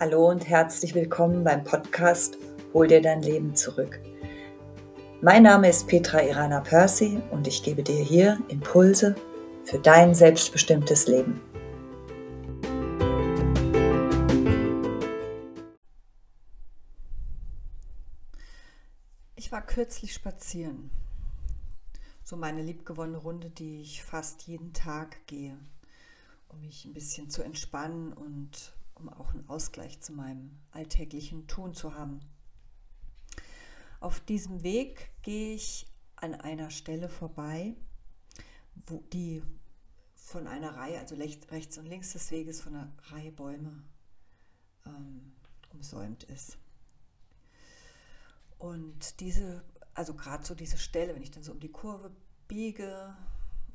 Hallo und herzlich willkommen beim Podcast Hol dir dein Leben zurück. Mein Name ist Petra Irana Percy und ich gebe dir hier Impulse für dein selbstbestimmtes Leben. Ich war kürzlich spazieren. So meine liebgewonnene Runde, die ich fast jeden Tag gehe, um mich ein bisschen zu entspannen und um auch einen Ausgleich zu meinem alltäglichen Tun zu haben. Auf diesem Weg gehe ich an einer Stelle vorbei, wo die von einer Reihe, also rechts und links des Weges von einer Reihe Bäume ähm, umsäumt ist. Und diese, also gerade so diese Stelle, wenn ich dann so um die Kurve biege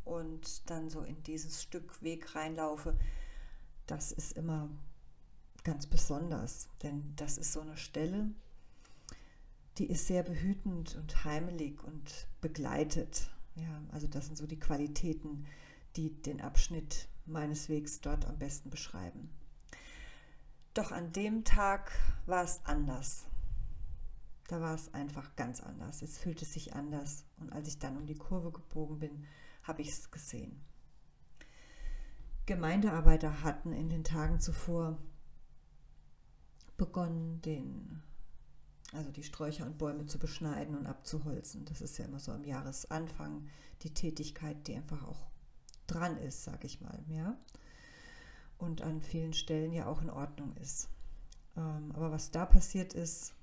und dann so in dieses Stück Weg reinlaufe, das ist immer ganz besonders, denn das ist so eine Stelle, die ist sehr behütend und heimelig und begleitet. Ja, also das sind so die Qualitäten, die den Abschnitt meines Wegs dort am besten beschreiben. Doch an dem Tag war es anders. Da war es einfach ganz anders. Es fühlte sich anders. Und als ich dann um die Kurve gebogen bin, habe ich es gesehen. Gemeindearbeiter hatten in den Tagen zuvor begonnen, den, also die Sträucher und Bäume zu beschneiden und abzuholzen. Das ist ja immer so am Jahresanfang die Tätigkeit, die einfach auch dran ist, sag ich mal, ja. Und an vielen Stellen ja auch in Ordnung ist. Ähm, aber was da passiert ist,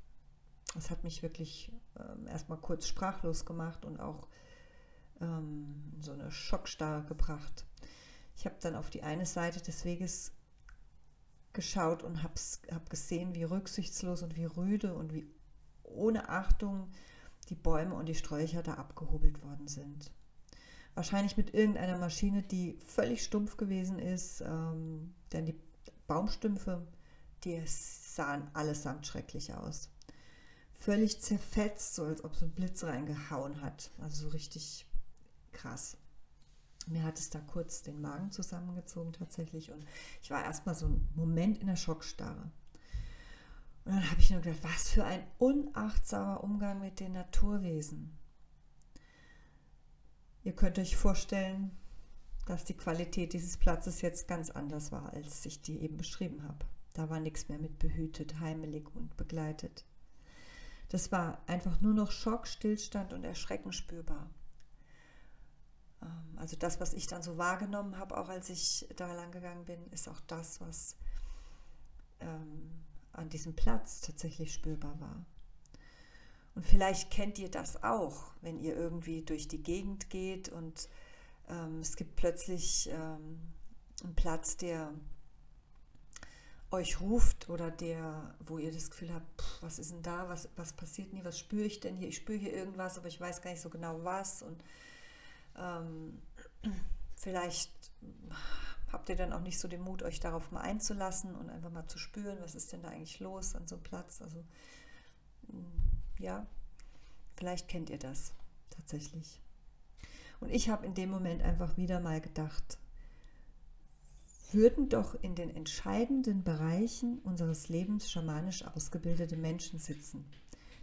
das hat mich wirklich ähm, erstmal kurz sprachlos gemacht und auch ähm, so eine Schockstarre gebracht. Ich habe dann auf die eine Seite des Weges geschaut und habe hab gesehen, wie rücksichtslos und wie rüde und wie ohne Achtung die Bäume und die Sträucher da abgehobelt worden sind. Wahrscheinlich mit irgendeiner Maschine, die völlig stumpf gewesen ist, ähm, denn die Baumstümpfe, die sahen allesamt schrecklich aus. Völlig zerfetzt, so als ob so ein Blitz reingehauen hat. Also so richtig krass. Mir hat es da kurz den Magen zusammengezogen tatsächlich und ich war erstmal so einen Moment in der Schockstarre. Und dann habe ich nur gedacht, was für ein unachtsamer Umgang mit den Naturwesen. Ihr könnt euch vorstellen, dass die Qualität dieses Platzes jetzt ganz anders war, als ich die eben beschrieben habe. Da war nichts mehr mit behütet, heimelig und begleitet. Das war einfach nur noch Schock, Stillstand und Erschrecken spürbar. Ähm, also das, was ich dann so wahrgenommen habe, auch als ich da lang gegangen bin, ist auch das, was ähm, an diesem Platz tatsächlich spürbar war. Und vielleicht kennt ihr das auch, wenn ihr irgendwie durch die Gegend geht und ähm, es gibt plötzlich ähm, einen Platz, der euch ruft oder der, wo ihr das Gefühl habt, pff, was ist denn da, was, was passiert denn hier, was spüre ich denn hier? Ich spüre hier irgendwas, aber ich weiß gar nicht so genau was. Und ähm, vielleicht habt ihr dann auch nicht so den Mut, euch darauf mal einzulassen und einfach mal zu spüren, was ist denn da eigentlich los an so einem Platz. Also mm, ja, vielleicht kennt ihr das tatsächlich. Und ich habe in dem Moment einfach wieder mal gedacht, würden doch in den entscheidenden Bereichen unseres Lebens schamanisch ausgebildete Menschen sitzen,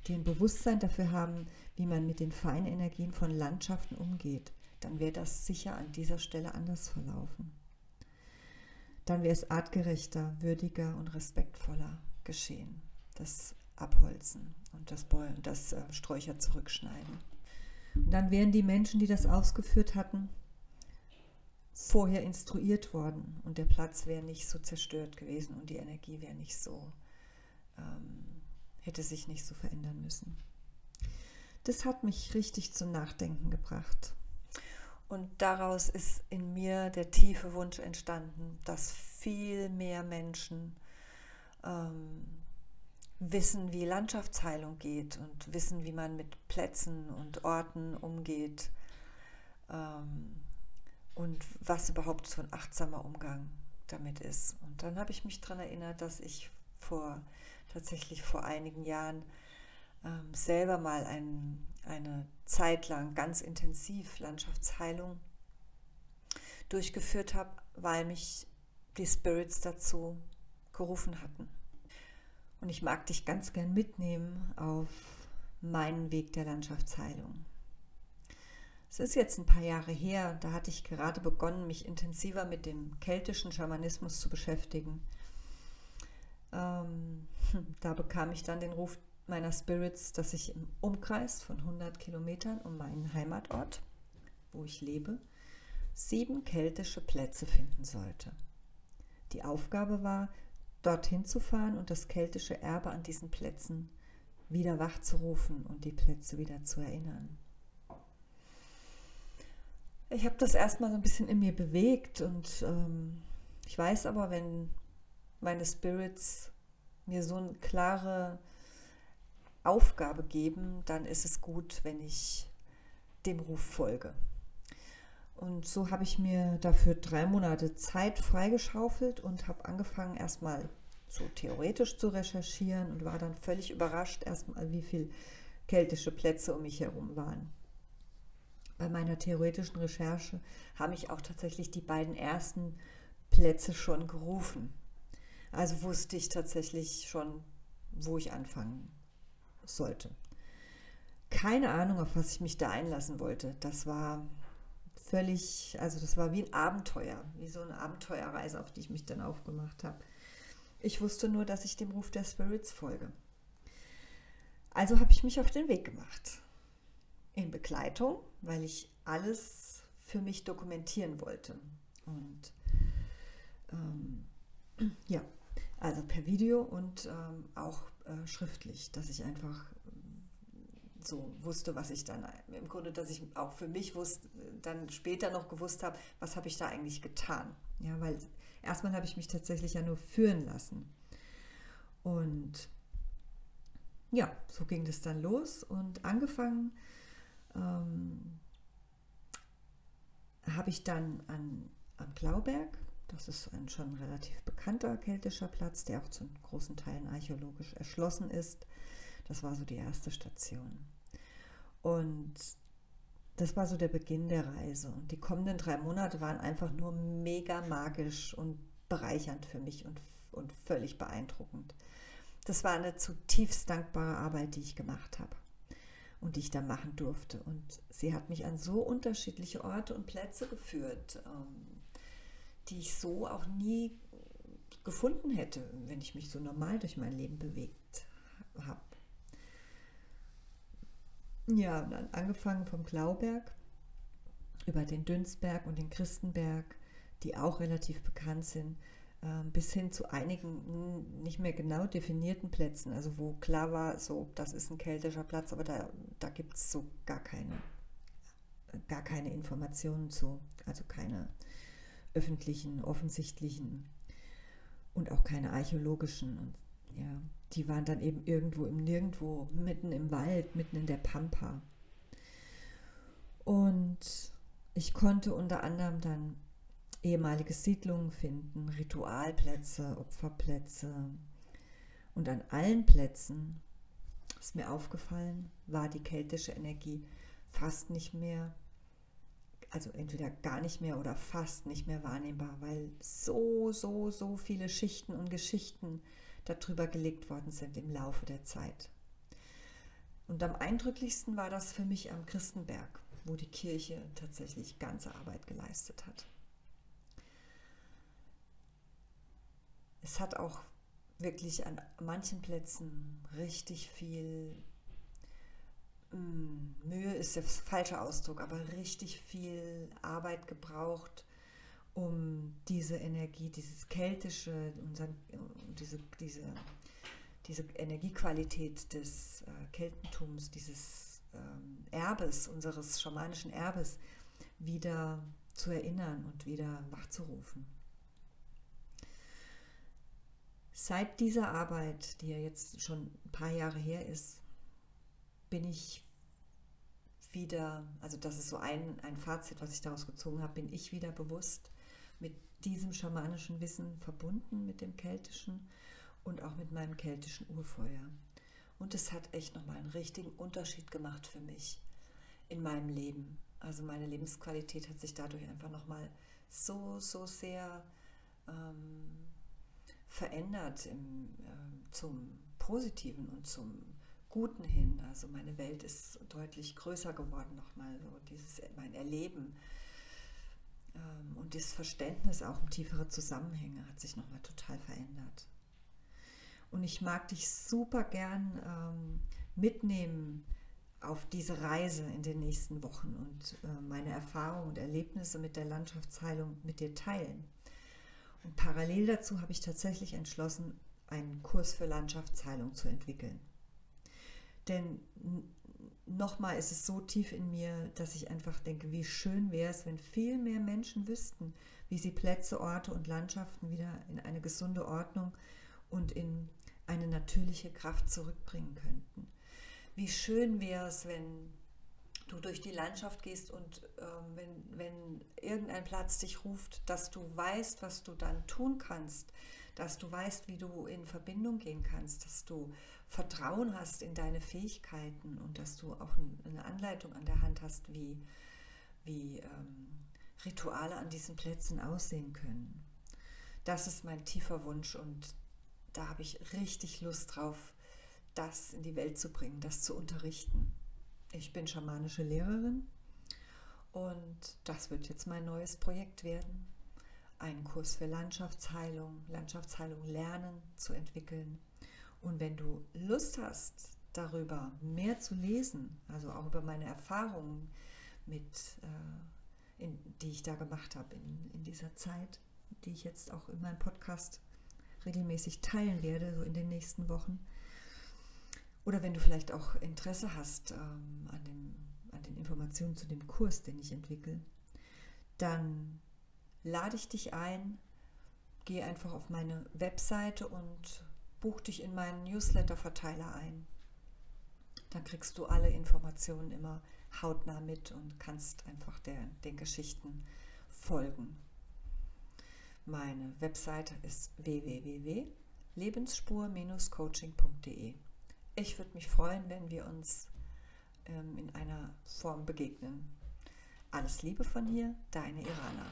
die ein Bewusstsein dafür haben, wie man mit den feinen Energien von Landschaften umgeht, dann wäre das sicher an dieser Stelle anders verlaufen. Dann wäre es artgerechter, würdiger und respektvoller geschehen. Das Abholzen und das, Bäume, das äh, Sträucher zurückschneiden. Und dann wären die Menschen, die das ausgeführt hatten, vorher instruiert worden und der Platz wäre nicht so zerstört gewesen und die Energie wäre nicht so, ähm, hätte sich nicht so verändern müssen. Das hat mich richtig zum Nachdenken gebracht. Und daraus ist in mir der tiefe Wunsch entstanden, dass viel mehr Menschen ähm, wissen, wie Landschaftsheilung geht und wissen, wie man mit Plätzen und Orten umgeht ähm, und was überhaupt so ein achtsamer Umgang damit ist. Und dann habe ich mich daran erinnert, dass ich vor tatsächlich vor einigen Jahren ähm, selber mal ein, eine Zeit lang ganz intensiv Landschaftsheilung durchgeführt habe, weil mich die Spirits dazu gerufen hatten. Und ich mag dich ganz gern mitnehmen auf meinen Weg der Landschaftsheilung. Es ist jetzt ein paar Jahre her, da hatte ich gerade begonnen, mich intensiver mit dem keltischen Schamanismus zu beschäftigen. Ähm, da bekam ich dann den Ruf meiner Spirits, dass ich im Umkreis von 100 Kilometern um meinen Heimatort, wo ich lebe, sieben keltische Plätze finden sollte. Die Aufgabe war, dorthin zu fahren und das keltische Erbe an diesen Plätzen wieder wachzurufen und die Plätze wieder zu erinnern. Ich habe das erstmal so ein bisschen in mir bewegt und ähm, ich weiß aber, wenn meine Spirits mir so eine klare Aufgabe geben, dann ist es gut, wenn ich dem Ruf folge. Und so habe ich mir dafür drei Monate Zeit freigeschaufelt und habe angefangen, erstmal so theoretisch zu recherchieren und war dann völlig überrascht, erstmal, wie viele keltische Plätze um mich herum waren. Bei meiner theoretischen Recherche habe ich auch tatsächlich die beiden ersten Plätze schon gerufen. Also wusste ich tatsächlich schon, wo ich anfangen sollte. Keine Ahnung, auf was ich mich da einlassen wollte. Das war völlig, also das war wie ein Abenteuer, wie so eine Abenteuerreise, auf die ich mich dann aufgemacht habe. Ich wusste nur, dass ich dem Ruf der Spirits folge. Also habe ich mich auf den Weg gemacht. In Begleitung, weil ich alles für mich dokumentieren wollte. Und ähm, ja, also per Video und ähm, auch äh, schriftlich, dass ich einfach so wusste, was ich dann im Grunde, dass ich auch für mich wusste, dann später noch gewusst habe, was habe ich da eigentlich getan. Ja, weil erstmal habe ich mich tatsächlich ja nur führen lassen. Und ja, so ging das dann los und angefangen ähm, habe ich dann an, am Klauberg, das ist ein schon relativ bekannter keltischer Platz, der auch zu großen Teilen archäologisch erschlossen ist. Das war so die erste Station. Und das war so der Beginn der Reise. Und die kommenden drei Monate waren einfach nur mega magisch und bereichernd für mich und, und völlig beeindruckend. Das war eine zutiefst dankbare Arbeit, die ich gemacht habe und die ich da machen durfte. Und sie hat mich an so unterschiedliche Orte und Plätze geführt, ähm, die ich so auch nie gefunden hätte, wenn ich mich so normal durch mein Leben bewegt habe. Ja, dann angefangen vom Klauberg über den Dünsberg und den Christenberg, die auch relativ bekannt sind, ähm, bis hin zu einigen nicht mehr genau definierten Plätzen, also wo klar war, so das ist ein keltischer Platz, aber da, da gibt es so gar keine, gar keine Informationen zu, also keine öffentlichen, offensichtlichen und auch keine archäologischen. Und ja, die waren dann eben irgendwo im Nirgendwo, mitten im Wald, mitten in der Pampa. Und ich konnte unter anderem dann ehemalige Siedlungen finden, Ritualplätze, Opferplätze. Und an allen Plätzen ist mir aufgefallen, war die keltische Energie fast nicht mehr, also entweder gar nicht mehr oder fast nicht mehr wahrnehmbar, weil so, so, so viele Schichten und Geschichten darüber gelegt worden sind im Laufe der Zeit. Und am eindrücklichsten war das für mich am Christenberg, wo die Kirche tatsächlich ganze Arbeit geleistet hat. Es hat auch wirklich an manchen Plätzen richtig viel Mühe ist der falsche Ausdruck, aber richtig viel Arbeit gebraucht, um diese Energie, dieses keltische, unseren, diese, diese, diese Energiequalität des äh, Keltentums, dieses ähm, Erbes, unseres schamanischen Erbes, wieder zu erinnern und wieder wachzurufen. Seit dieser Arbeit, die ja jetzt schon ein paar Jahre her ist, bin ich wieder, also das ist so ein, ein Fazit, was ich daraus gezogen habe, bin ich wieder bewusst mit diesem schamanischen Wissen verbunden, mit dem keltischen und auch mit meinem keltischen Urfeuer. Und es hat echt nochmal einen richtigen Unterschied gemacht für mich in meinem Leben. Also meine Lebensqualität hat sich dadurch einfach nochmal so, so sehr ähm, verändert im, äh, zum Positiven und zum Guten hin. Also meine Welt ist deutlich größer geworden nochmal, so dieses mein Erleben ähm, und das Verständnis auch um tiefere Zusammenhänge hat sich nochmal total verändert. Und ich mag dich super gern ähm, mitnehmen auf diese Reise in den nächsten Wochen und äh, meine Erfahrungen und Erlebnisse mit der Landschaftsheilung mit dir teilen. Und parallel dazu habe ich tatsächlich entschlossen, einen Kurs für Landschaftsheilung zu entwickeln. Denn nochmal ist es so tief in mir, dass ich einfach denke, wie schön wäre es, wenn viel mehr Menschen wüssten, wie sie Plätze, Orte und Landschaften wieder in eine gesunde Ordnung und in eine natürliche Kraft zurückbringen könnten. Wie schön wäre es, wenn du durch die Landschaft gehst und ähm, wenn, wenn irgendein Platz dich ruft, dass du weißt, was du dann tun kannst, dass du weißt, wie du in Verbindung gehen kannst, dass du Vertrauen hast in deine Fähigkeiten und dass du auch eine Anleitung an der Hand hast, wie, wie ähm, Rituale an diesen Plätzen aussehen können. Das ist mein tiefer Wunsch und da habe ich richtig Lust drauf, das in die Welt zu bringen, das zu unterrichten. Ich bin schamanische Lehrerin und das wird jetzt mein neues Projekt werden, einen Kurs für Landschaftsheilung, Landschaftsheilung lernen zu entwickeln. Und wenn du Lust hast, darüber mehr zu lesen, also auch über meine Erfahrungen mit, äh, in, die ich da gemacht habe in, in dieser Zeit, die ich jetzt auch in meinem Podcast regelmäßig teilen werde, so in den nächsten Wochen. Oder wenn du vielleicht auch Interesse hast ähm, an, dem, an den Informationen zu dem Kurs, den ich entwickle, dann lade ich dich ein, geh einfach auf meine Webseite und buch dich in meinen Newsletter-Verteiler ein. Dann kriegst du alle Informationen immer hautnah mit und kannst einfach der, den Geschichten folgen. Meine Webseite ist www.lebensspur-coaching.de. Ich würde mich freuen, wenn wir uns ähm, in einer Form begegnen. Alles Liebe von hier, deine Irana.